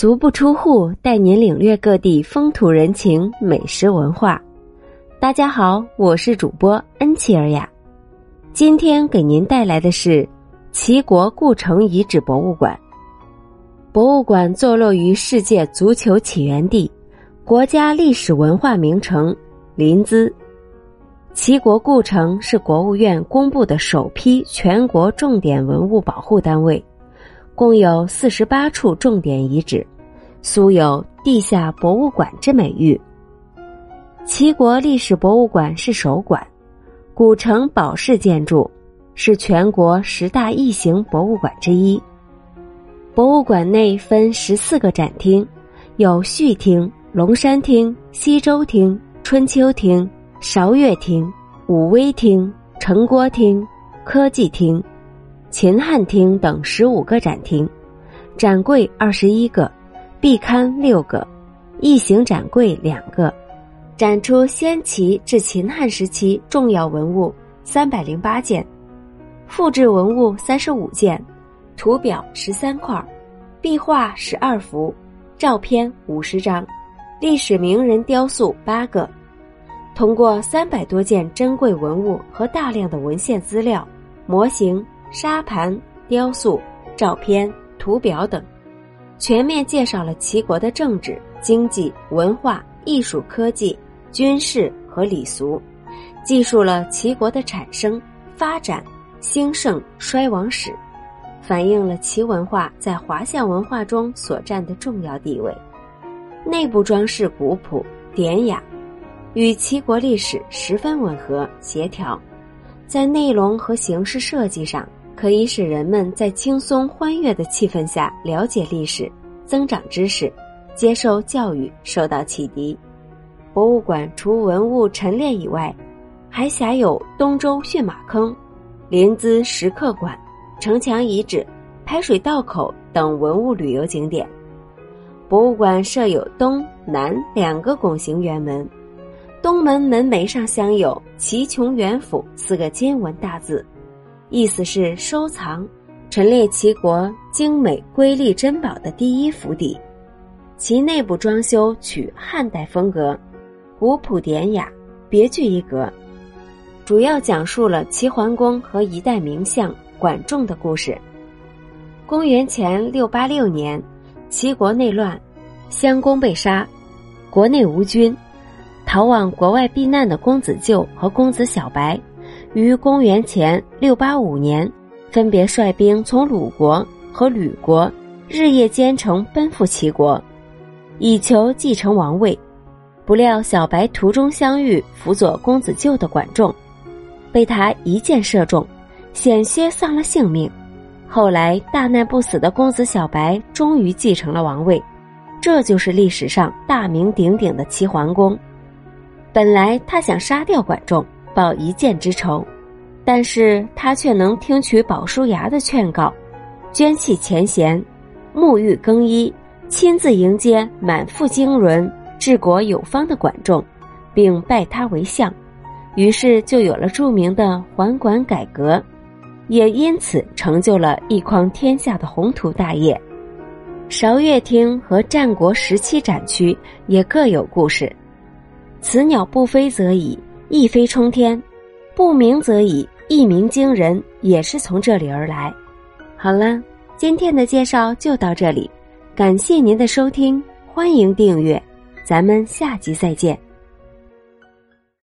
足不出户，带您领略各地风土人情、美食文化。大家好，我是主播恩琪尔雅，今天给您带来的是齐国故城遗址博物馆。博物馆坐落于世界足球起源地、国家历史文化名城临淄。齐国故城是国务院公布的首批全国重点文物保护单位。共有四十八处重点遗址，素有“地下博物馆”之美誉。齐国历史博物馆是首馆，古城堡式建筑，是全国十大异形博物馆之一。博物馆内分十四个展厅，有序厅、龙山厅、西周厅、春秋厅、韶乐厅、武威厅、城郭厅、科技厅。秦汉厅等十五个展厅，展柜二十一个，壁龛六个，异形展柜两个，展出先秦至秦汉时期重要文物三百零八件，复制文物三十五件，图表十三块，壁画十二幅，照片五十张，历史名人雕塑八个。通过三百多件珍贵文物和大量的文献资料、模型。沙盘、雕塑、照片、图表等，全面介绍了齐国的政治、经济、文化、艺术、科技、军事和礼俗，记述了齐国的产生、发展、兴盛、衰亡史，反映了齐文化在华夏文化中所占的重要地位。内部装饰古朴典雅，与齐国历史十分吻合协调，在内容和形式设计上。可以使人们在轻松欢悦的气氛下了解历史、增长知识、接受教育、受到启迪。博物馆除文物陈列以外，还辖有东周驯马坑、临淄石刻馆、城墙遗址、排水道口等文物旅游景点。博物馆设有东南两个拱形圆门，东门门楣上镶有“齐琼元府”四个金文大字。意思是收藏、陈列齐国精美瑰丽珍宝的第一府邸，其内部装修取汉代风格，古朴典雅，别具一格。主要讲述了齐桓公和一代名相管仲的故事。公元前六八六年，齐国内乱，襄公被杀，国内无君，逃往国外避难的公子纠和公子小白。于公元前六八五年，分别率兵从鲁国和吕国日夜兼程奔赴齐国，以求继承王位。不料小白途中相遇辅佐公子纠的管仲，被他一箭射中，险些丧了性命。后来大难不死的公子小白终于继承了王位，这就是历史上大名鼎鼎的齐桓公。本来他想杀掉管仲。报一箭之仇，但是他却能听取鲍叔牙的劝告，捐弃前嫌，沐浴更衣，亲自迎接满腹经纶、治国有方的管仲，并拜他为相，于是就有了著名的桓管改革，也因此成就了一匡天下的宏图大业。韶乐厅和战国时期展区也各有故事，此鸟不飞则已。一飞冲天，不鸣则已；一鸣惊人，也是从这里而来。好了，今天的介绍就到这里，感谢您的收听，欢迎订阅，咱们下集再见。